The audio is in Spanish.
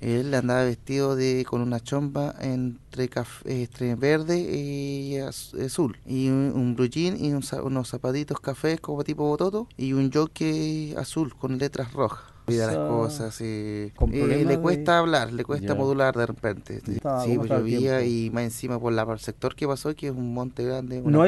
Él andaba vestido de con una chompa entre, café, entre verde y azul. Y un, un blue jean y unos zapatitos cafés como tipo bototo. Y un jockey azul con letras rojas las cosas. y eh, le cuesta hablar, le cuesta modular de repente. sí, pues llovía y más encima por la, el sector que pasó, que es un monte grande. no